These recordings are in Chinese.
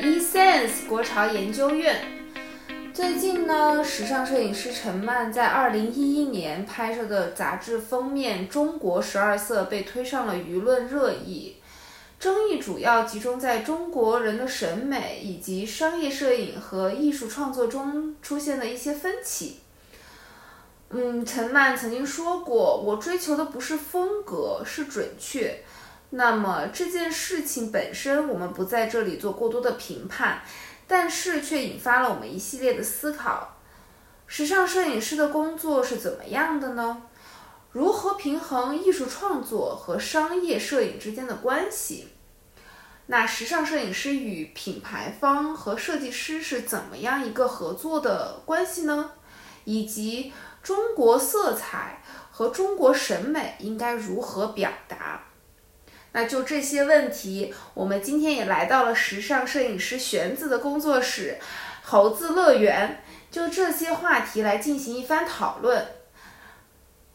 eSense 国潮研究院。最近呢，时尚摄影师陈曼在2011年拍摄的杂志封面《中国十二色》被推上了舆论热议。争议主要集中在中国人的审美以及商业摄影和艺术创作中出现的一些分歧。嗯，陈曼曾经说过：“我追求的不是风格，是准确。”那么这件事情本身，我们不在这里做过多的评判，但是却引发了我们一系列的思考。时尚摄影师的工作是怎么样的呢？如何平衡艺术创作和商业摄影之间的关系？那时尚摄影师与品牌方和设计师是怎么样一个合作的关系呢？以及中国色彩和中国审美应该如何表达？那就这些问题，我们今天也来到了时尚摄影师玄子的工作室——猴子乐园，就这些话题来进行一番讨论。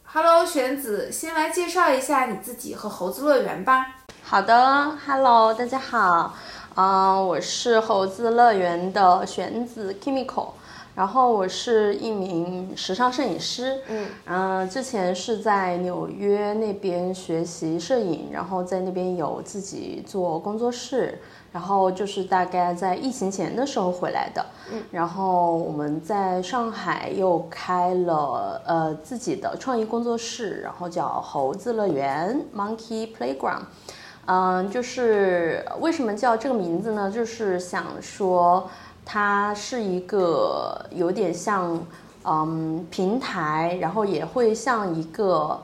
Hello，玄子，先来介绍一下你自己和猴子乐园吧。好的，Hello，大家好，啊，我是猴子乐园的玄子 Kimiko，然后我是一名时尚摄影师，嗯，嗯，之前是在纽约那边学习摄影，然后在那边有自己做工作室，然后就是大概在疫情前的时候回来的，嗯，然后我们在上海又开了呃自己的创意工作室，然后叫猴子乐园 Monkey Playground。嗯，就是为什么叫这个名字呢？就是想说，它是一个有点像嗯平台，然后也会像一个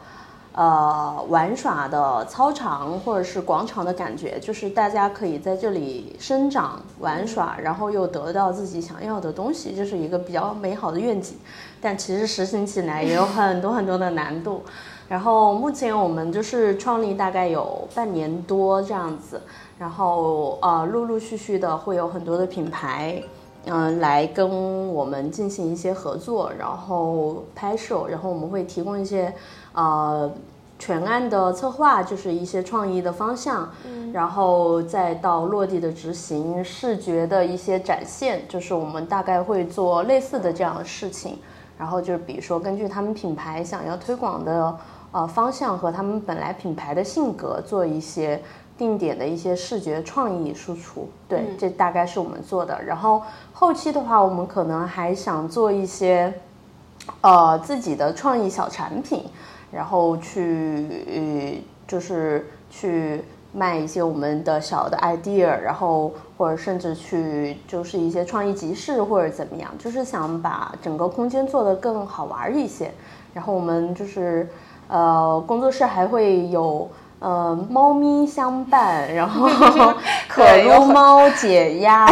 呃玩耍的操场或者是广场的感觉，就是大家可以在这里生长玩耍，然后又得到自己想要的东西，这是一个比较美好的愿景。但其实实行起来也有很多很多的难度。然后目前我们就是创立大概有半年多这样子，然后呃陆陆续续的会有很多的品牌，嗯来跟我们进行一些合作，然后拍摄，然后我们会提供一些呃全案的策划，就是一些创意的方向，然后再到落地的执行，视觉的一些展现，就是我们大概会做类似的这样的事情，然后就是比如说根据他们品牌想要推广的。呃，方向和他们本来品牌的性格做一些定点的一些视觉创意输出，对，这大概是我们做的。然后后期的话，我们可能还想做一些呃自己的创意小产品，然后去就是去卖一些我们的小的 idea，然后或者甚至去就是一些创意集市或者怎么样，就是想把整个空间做得更好玩一些。然后我们就是。呃，工作室还会有呃猫咪相伴，然后 可撸猫解压。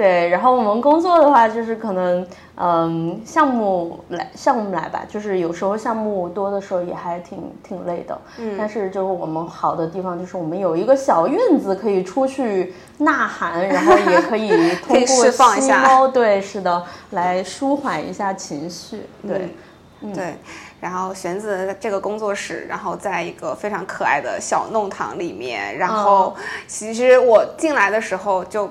对，然后我们工作的话，就是可能嗯项目来项目来吧，就是有时候项目多的时候也还挺挺累的。嗯，但是就是我们好的地方就是我们有一个小院子可以出去呐喊，然后也可以 通过吸猫，对，是的，来舒缓一下情绪。对，对。然后玄子这个工作室，然后在一个非常可爱的小弄堂里面。然后其实我进来的时候，就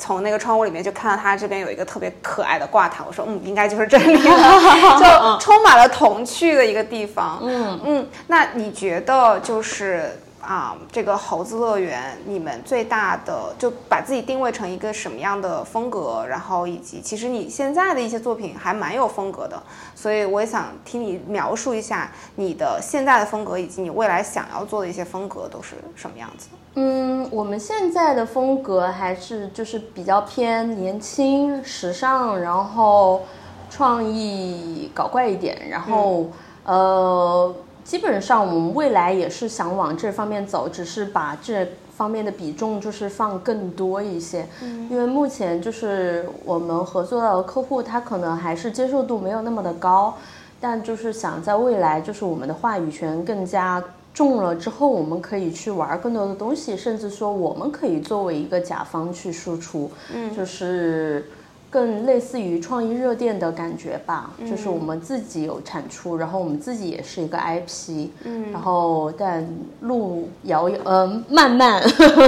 从那个窗户里面就看到他这边有一个特别可爱的挂毯。我说，嗯，应该就是这里了，就充满了童趣的一个地方。嗯嗯，那你觉得就是？啊，这个猴子乐园，你们最大的就把自己定位成一个什么样的风格？然后以及其实你现在的一些作品还蛮有风格的，所以我也想听你描述一下你的现在的风格，以及你未来想要做的一些风格都是什么样子。嗯，我们现在的风格还是就是比较偏年轻、时尚，然后创意搞怪一点，然后呃。基本上我们未来也是想往这方面走，只是把这方面的比重就是放更多一些。嗯，因为目前就是我们合作的客户，他可能还是接受度没有那么的高，但就是想在未来，就是我们的话语权更加重了之后，我们可以去玩更多的东西，甚至说我们可以作为一个甲方去输出。嗯，就是。更类似于创意热电的感觉吧，就是我们自己有产出，然后我们自己也是一个 IP，嗯，然后但路遥遥，呃，漫漫，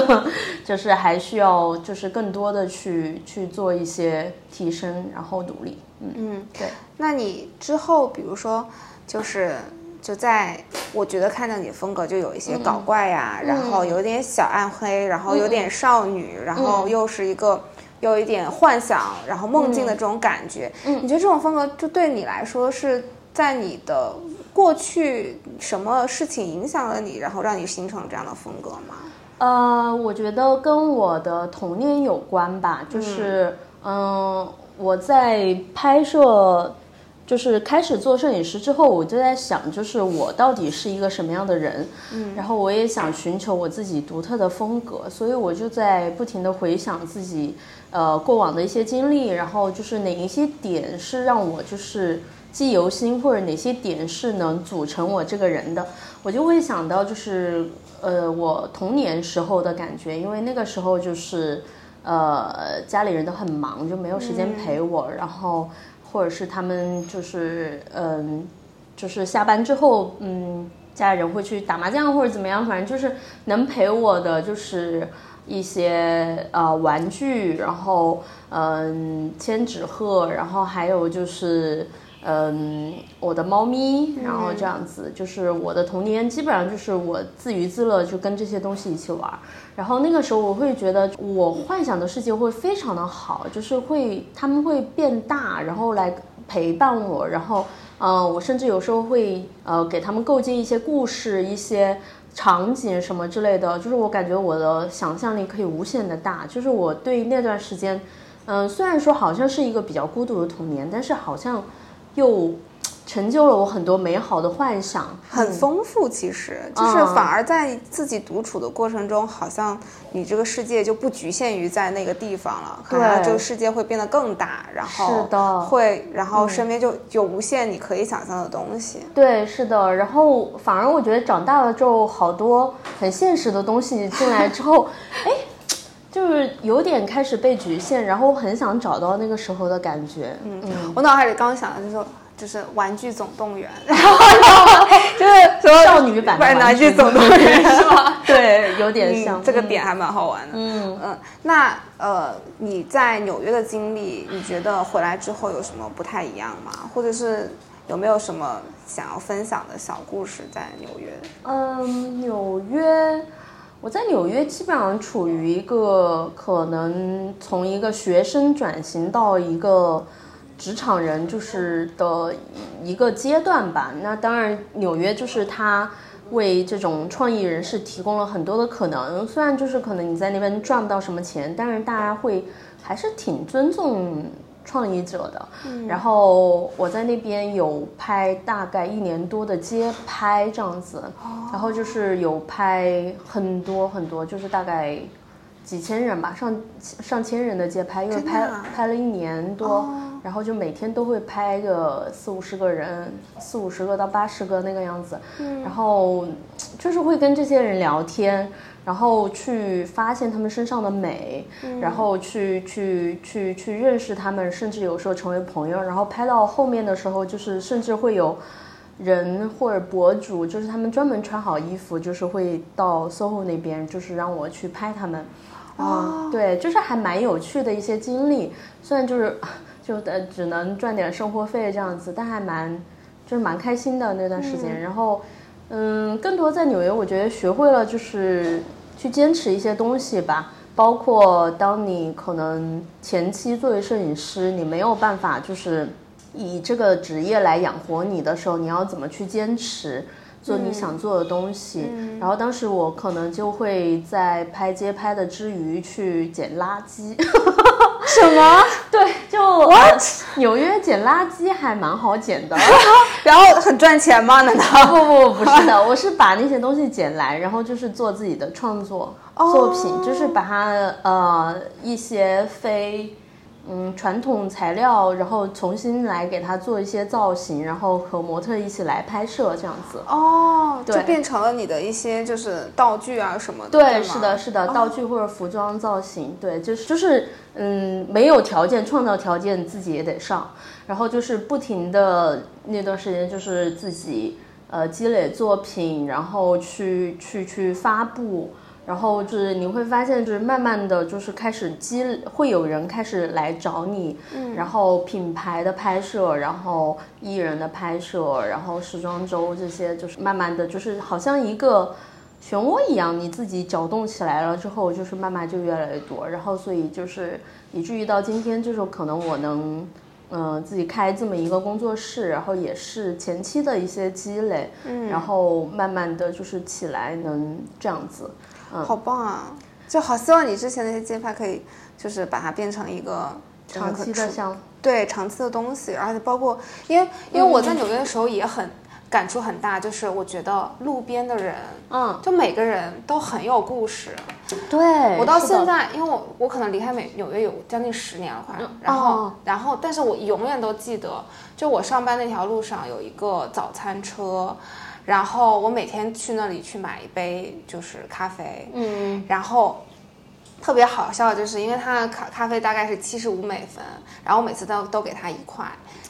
就是还需要就是更多的去去做一些提升，然后努力，嗯嗯，对。那你之后，比如说，就是就在我觉得看到你的风格就有一些搞怪呀，然后有点小暗黑，然后有点少女，然后又是一个。有一点幻想，然后梦境的这种感觉。嗯，你觉得这种风格就对你来说是在你的过去什么事情影响了你，然后让你形成这样的风格吗？呃，我觉得跟我的童年有关吧。就是，嗯，我在拍摄。就是开始做摄影师之后，我就在想，就是我到底是一个什么样的人，嗯，然后我也想寻求我自己独特的风格，所以我就在不停的回想自己，呃，过往的一些经历，然后就是哪一些点是让我就是记忆犹新，或者哪些点是能组成我这个人的，我就会想到就是，呃，我童年时候的感觉，因为那个时候就是，呃，家里人都很忙，就没有时间陪我，然后。或者是他们就是嗯，就是下班之后，嗯，家人会去打麻将或者怎么样，反正就是能陪我的就是一些呃玩具，然后嗯千纸鹤，然后还有就是嗯我的猫咪，然后这样子，就是我的童年基本上就是我自娱自乐，就跟这些东西一起玩。然后那个时候我会觉得，我幻想的世界会非常的好，就是会他们会变大，然后来陪伴我，然后，呃，我甚至有时候会呃给他们构建一些故事、一些场景什么之类的，就是我感觉我的想象力可以无限的大，就是我对那段时间，嗯，虽然说好像是一个比较孤独的童年，但是好像又。成就了我很多美好的幻想，很丰富。其实就是反而在自己独处的过程中，好像你这个世界就不局限于在那个地方了，可能这个世界会变得更大，然后是的会，然后身边就有无限你可以想象的东西。对，是的。然后反而我觉得长大了之后，好多很现实的东西进来之后，哎，就是有点开始被局限，然后我很想找到那个时候的感觉。嗯，我脑海里刚想的就是。就是《玩具总动员》，然后 就是少女版《玩具总动员 》是吗？对，有点像。这个点还蛮好玩的。嗯嗯，那呃，你在纽约的经历，你觉得回来之后有什么不太一样吗？或者是有没有什么想要分享的小故事在纽约？嗯，纽约，我在纽约基本上处于一个可能从一个学生转型到一个。职场人就是的一个阶段吧。那当然，纽约就是它为这种创意人士提供了很多的可能。虽然就是可能你在那边赚不到什么钱，但是大家会还是挺尊重创意者的。然后我在那边有拍大概一年多的街拍这样子，然后就是有拍很多很多，就是大概几千人吧，上上千人的街拍，因为拍拍了一年多。然后就每天都会拍个四五十个人，四五十个到八十个那个样子，然后就是会跟这些人聊天，然后去发现他们身上的美，然后去去去去认识他们，甚至有时候成为朋友。然后拍到后面的时候，就是甚至会有人或者博主，就是他们专门穿好衣服，就是会到 SOHO 那边，就是让我去拍他们。啊，对，就是还蛮有趣的一些经历，虽然就是。就呃只能赚点生活费这样子，但还蛮就是蛮开心的那段时间。然后，嗯，更多在纽约，我觉得学会了就是去坚持一些东西吧。包括当你可能前期作为摄影师，你没有办法就是以这个职业来养活你的时候，你要怎么去坚持做你想做的东西？然后当时我可能就会在拍街拍的之余去捡垃圾。什么？对，就 what？纽约捡垃圾还蛮好捡的，然后很赚钱吗？难道？不不不是的，我是把那些东西捡来，然后就是做自己的创作作品，就是把它呃一些非嗯传统材料，然后重新来给它做一些造型，然后和模特一起来拍摄这样子。哦，就变成了你的一些就是道具啊什么的。对，吗是的，是的，道具或者服装造型，对，就是就是，嗯，没有条件创造条件，自己也得上，然后就是不停的那段时间就是自己呃积累作品，然后去去去发布，然后就是你会发现，就是慢慢的就是开始积，会有人开始来找你，嗯，然后品牌的拍摄，然后艺人的拍摄，然后时装周这些，就是慢慢的就是好像一个。漩涡一样，你自己搅动起来了之后，就是慢慢就越来越多，然后所以就是以至于到今天，就是可能我能，嗯、自己开这么一个工作室，然后也是前期的一些积累，嗯，然后慢慢的就是起来能这样子，好棒啊！就好希望你之前那些街拍可以，就是把它变成一个长期的像对长期的东西，而且包括因为因为我在纽约的时候也很感触很大，就是我觉得路边的人，嗯，就每个人都很有故事。对我到现在，因为我我可能离开美纽约有将近十年了，快，然后、哦然后，但是我永远都记得，就我上班那条路上有一个早餐车，然后我每天去那里去买一杯就是咖啡，嗯，然后特别好笑就是，因为他的咖咖啡大概是七十五美分，然后我每次都都给他一块，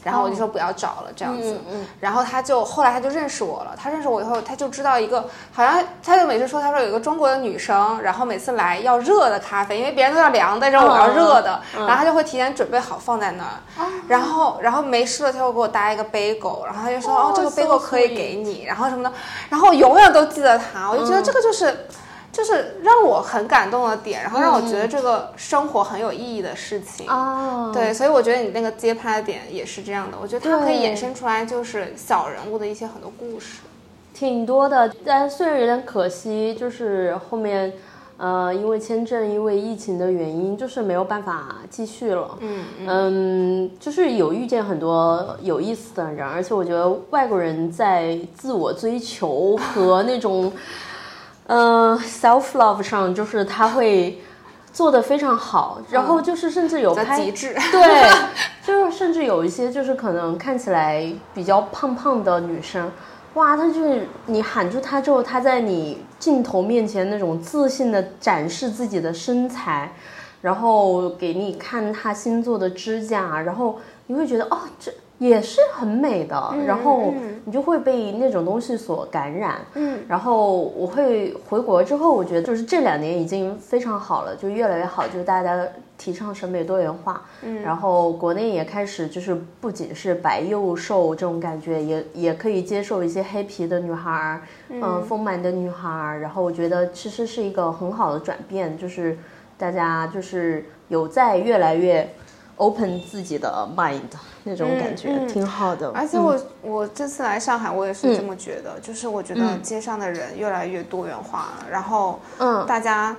然后我就说不要找了这样子，嗯嗯。然后他就后来他就认识我了，他认识我以后他就知道一个好像他就每次说他说有一个中国的女生，然后每次来要热的咖啡，因为别人都要凉的，然后我要热的，然后他就会提前准备好放在那儿，然后然后没事了他就给我搭一个杯狗，然后他就说哦哦这个杯狗可以给你，然后什么的，然后我永远都记得他，我就觉得这个就是。就是让我很感动的点，然后让我觉得这个生活很有意义的事情。哦，对，所以我觉得你那个街拍的点也是这样的，我觉得它可以衍生出来就是小人物的一些很多故事。挺多的，但虽然有点可惜，就是后面，呃，因为签证，因为疫情的原因，就是没有办法继续了。嗯嗯，就是有遇见很多有意思的人，而且我觉得外国人在自我追求和那种，呃，self love 上，就是他会做的非常好，然后就是甚至有在拍极致。对，就是甚至有一些就是可能看起来比较胖胖的女生，哇，她就是你喊住她之后，她在你镜头面前那种自信的展示自己的身材，然后给你看她新做的指甲，然后你会觉得哦，这也是很美的，然后你就会被那种东西所感染。嗯，然后我会回国之后，我觉得就是这两年已经非常好了，就越来越好，就是大家提倡审美多元化，嗯，然后国内也开始就是不仅是白幼瘦这种感觉，也也可以接受一些黑皮的女孩儿，嗯、丰满的女孩儿，然后我觉得其实是一个很好的转变，就是大家就是有在越来越 open 自己的 mind 那种感觉，嗯挺好的，而且我、我这次来上海，我也是这么觉得，就是我觉得街上的人越来越多元化了，然后嗯，大家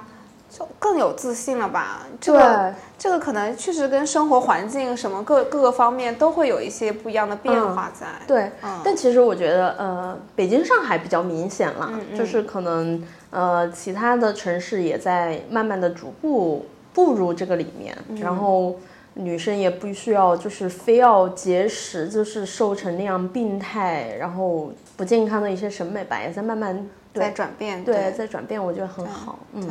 就更有自信了吧？这个。这个可能确实跟生活环境什么各各个方面都会有一些不一样的变化在。对，嗯。但其实我觉得，呃，北京、上海比较明显了，嗯就是可能，呃，其他的城市也在慢慢的逐步步入这个里面，嗯。然后女生也不需要就是非要节食，就是瘦成那样病态，然后不健康的一些审美吧，也在慢慢在转变，对在转变，我觉得很好，嗯。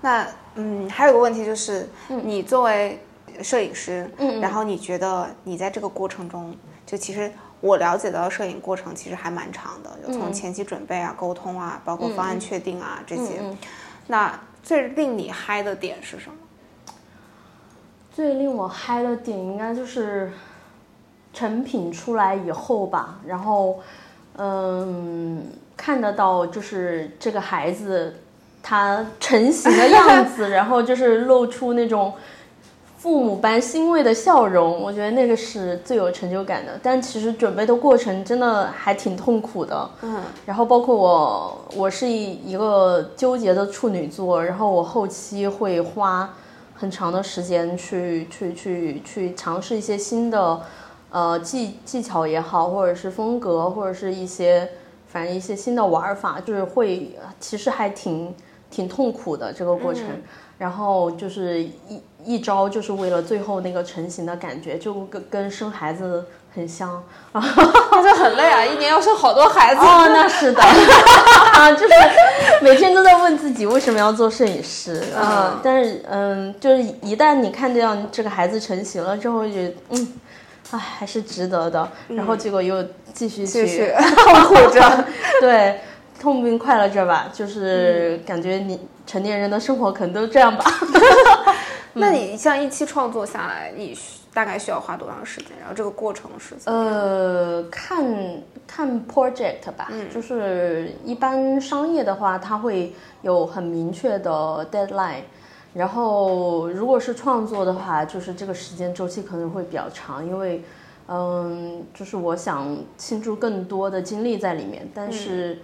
那嗯，还有个问题就是，你作为摄影师，嗯然后你觉得你在这个过程中，就其实我了解到摄影过程其实还蛮长的，就从前期准备啊、沟通啊，包括方案确定啊、这些。嗯那最令你嗨的点是什么？最令我嗨的点应该就是成品出来以后吧，然后嗯，看得到就是这个孩子他成型的样子，然后就是露出那种父母般欣慰的笑容，我觉得那个是最有成就感的。但其实准备的过程真的还挺痛苦的，嗯，然后包括我，我是一一个纠结的处女座，然后我后期会花很长的时间去去去去尝试一些新的呃技技巧也好，或者是风格，或者是一些反正一些新的玩法，就是会其实还挺挺痛苦的这个过程。然后就是一一招就是为了最后那个成型的感觉，就跟跟生孩子很香啊。那就很累啊，一年要生好多孩子。哦，那是的，啊，就是每天都在问自己为什么要做摄影师啊、但是嗯，就是一旦你看到这个孩子成型了之后，就觉得嗯，哎，还是值得的。然后结果又继续去继续痛苦着。对，痛并快乐着吧，就是感觉你成年人的生活可能都这样吧。那你像一期创作下来，你需大概需要花多长时间？然后这个过程是怎么？呃，看看 project 吧，就是一般商业的话，它会有很明确的 deadline。然后如果是创作的话，就是这个时间周期可能会比较长，因为嗯，就是我想倾注更多的精力在里面，但是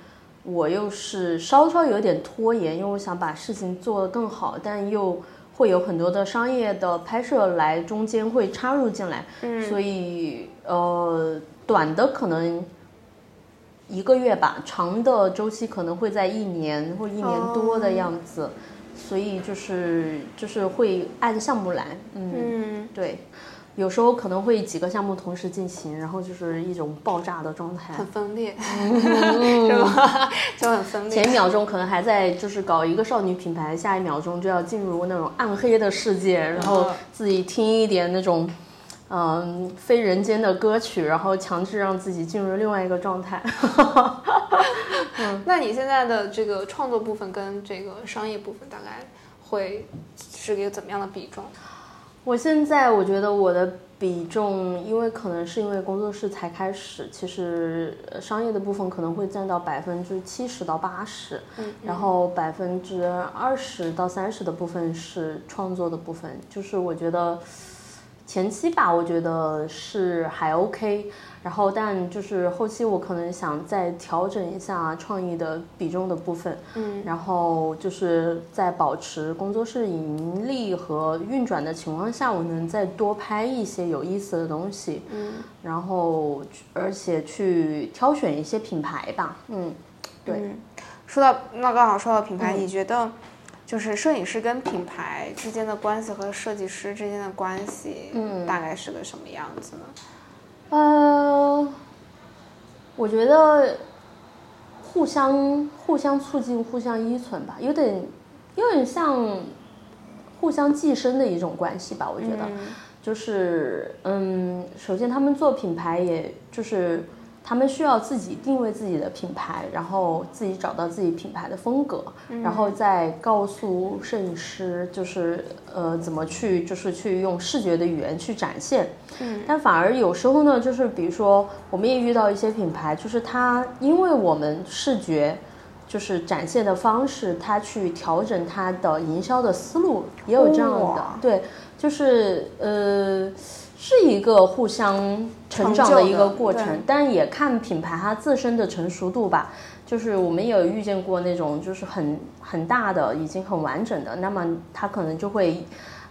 我又是稍稍有点拖延，因为我想把事情做得更好，但又会有很多的商业的拍摄来中间会插入进来，所以呃，短的可能一个月吧，长的周期可能会在一年或一年多的样子，所以就是就是会按项目来，嗯，嗯，对。有时候可能会几个项目同时进行，然后就是一种爆炸的状态。很分裂，是吧？就很分裂。前一秒钟可能还在就是搞一个少女品牌，下一秒钟就要进入那种暗黑的世界，然后自己听一点那种嗯非人间的歌曲，然后强制让自己进入另外一个状态。嗯那你现在的这个创作部分跟这个商业部分大概会是一个怎么样的比重？我现在我觉得我的比重，因为可能是因为工作室才开始，其实呃商业的部分可能会占到百分之七十到八十，嗯然后百分之二十到三十的部分是创作的部分，就是我觉得前期吧，我觉得是还 OK，然后但就是后期我可能想再调整一下创意的比重的部分，嗯，然后就是在保持工作室盈利和运转的情况下，我能再多拍一些有意思的东西，嗯，然后而且去挑选一些品牌吧，嗯，对。嗯。说到那刚好说到品牌，你觉得就是摄影师跟品牌之间的关系和设计师之间的关系，嗯大概是个什么样子呢？呃，我觉得互相互相促进、互相依存吧，有点有点像互相寄生的一种关系吧。我觉得，就是嗯，首先他们做品牌，也就是他们需要自己定位自己的品牌，然后自己找到自己品牌的风格，然后再告诉摄影师，就是呃怎么去，就是去用视觉的语言去展现。嗯，但反而有时候呢，就是比如说我们也遇到一些品牌，就是它因为我们视觉。就是展现的方式，它去调整它的营销的思路，也有这样的，哇对，就是呃，是一个互相成长的一个过程但也看品牌它自身的成熟度吧。就是我们也有遇见过那种就是很很大的，已经很完整的，那么它可能就会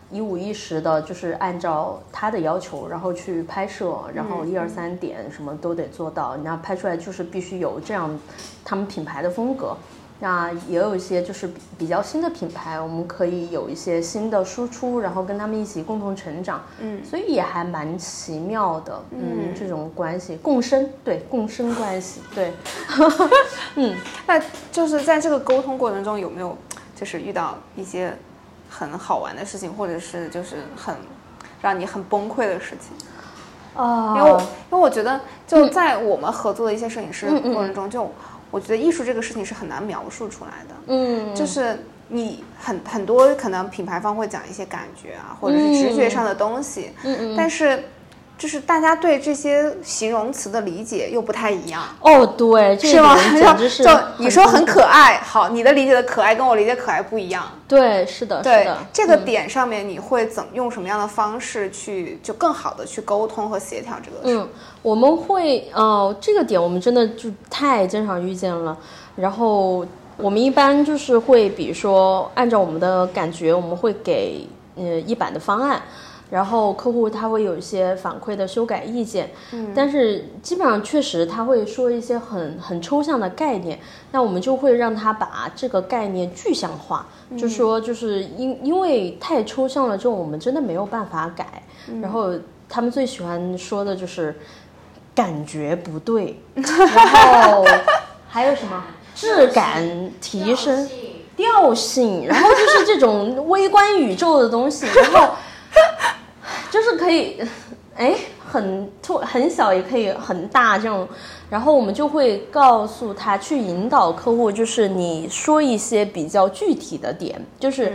一五一十的，就是按照他的要求，然后去拍摄，然后一二三点什么都得做到，那拍出来就是必须有这样他们品牌的风格。那也有一些就是比比较新的品牌，我们可以有一些新的输出，然后跟他们一起共同成长。嗯，所以也还蛮奇妙的，嗯，这种关系共生，对，共生关系，对，嗯那就是在这个沟通过程中，有没有就是遇到一些很好玩的事情，或者是就是很让你很崩溃的事情？啊。因为我因为我觉得就在我们合作的一些摄影师过程中，就我觉得艺术这个事情是很难描述出来的，嗯，就是你很很多可能品牌方会讲一些感觉啊，或者是直觉上的东西，嗯嗯，但是就是大家对这些形容词的理解又不太一样。哦，对，这是吗？就是就你说很可爱，好，你的理解的可爱跟我理解可爱不一样。对，是的，是对的，这个嗯点上面，你会怎么用什么样的方式去就更好的去沟通和协调这个事？嗯，我们会呃，这个点我们真的就太经常遇见了。然后我们一般就是会，比如说按照我们的感觉，我们会给呃一版的方案。然后客户他会有一些反馈的修改意见，嗯，但是基本上确实他会说一些很很抽象的概念，那我们就会让他把这个概念具象化，就说就是因因为太抽象了，之后我们真的没有办法改，然后他们最喜欢说的就是感觉不对，然后还有什么？质感提升。调性，然后就是这种微观宇宙的东西，然后就是可以，哎，很突很小也可以很大这种，然后我们就会告诉他去引导客户，就是你说一些比较具体的点，就是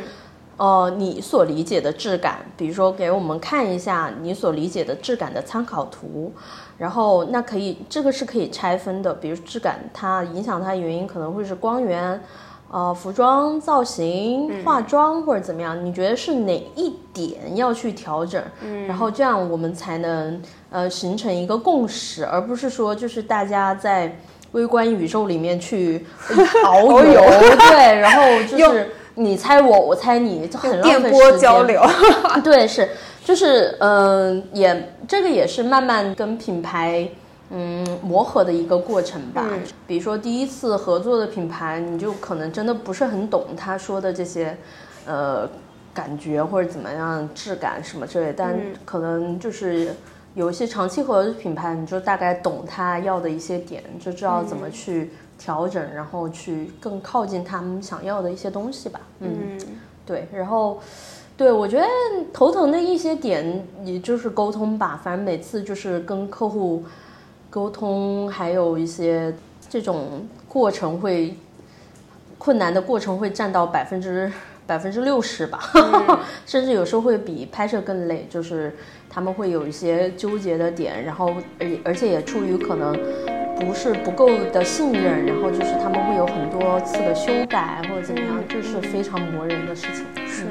呃你所理解的质感，比如说给我们看一下你所理解的质感的参考图，然后那可以这个是可以拆分的，比如质感它影响它的原因可能会是光源。呃，服装造型、化妆或者怎么样？你觉得是哪一点要去调整？嗯，然后这样我们才能呃形成一个共识，而不是说就是大家在微观宇宙里面去遨游，对，然后就是你猜我，我猜你，就很浪费时间。交流，对，是，就是嗯，也这个也是慢慢跟品牌。嗯，磨合的一个过程吧。比如说第一次合作的品牌，你就可能真的不是很懂他说的这些，呃，感觉或者怎么样质感什么之类。但可能就是有一些长期合作的品牌，你就大概懂他要的一些点，就知道怎么去调整，然后去更靠近他们想要的一些东西吧。嗯，对。然后，对我觉得头疼的一些点，也就是沟通吧。反正每次就是跟客户。沟通还有一些这种过程会困难的过程会占到百分之百分之六十吧，甚至有时候会比拍摄更累。就是他们会有一些纠结的点，然后而而且也出于可能不是不够的信任，然后就是他们会有很多次的修改或者怎么样，就是非常磨人的事情。是。